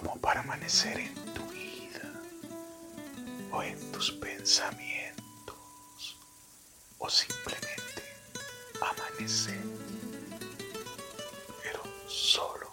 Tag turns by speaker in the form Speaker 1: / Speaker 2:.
Speaker 1: como para amanecer en tu vida o en tus pensamientos o simplemente amanecer, pero solo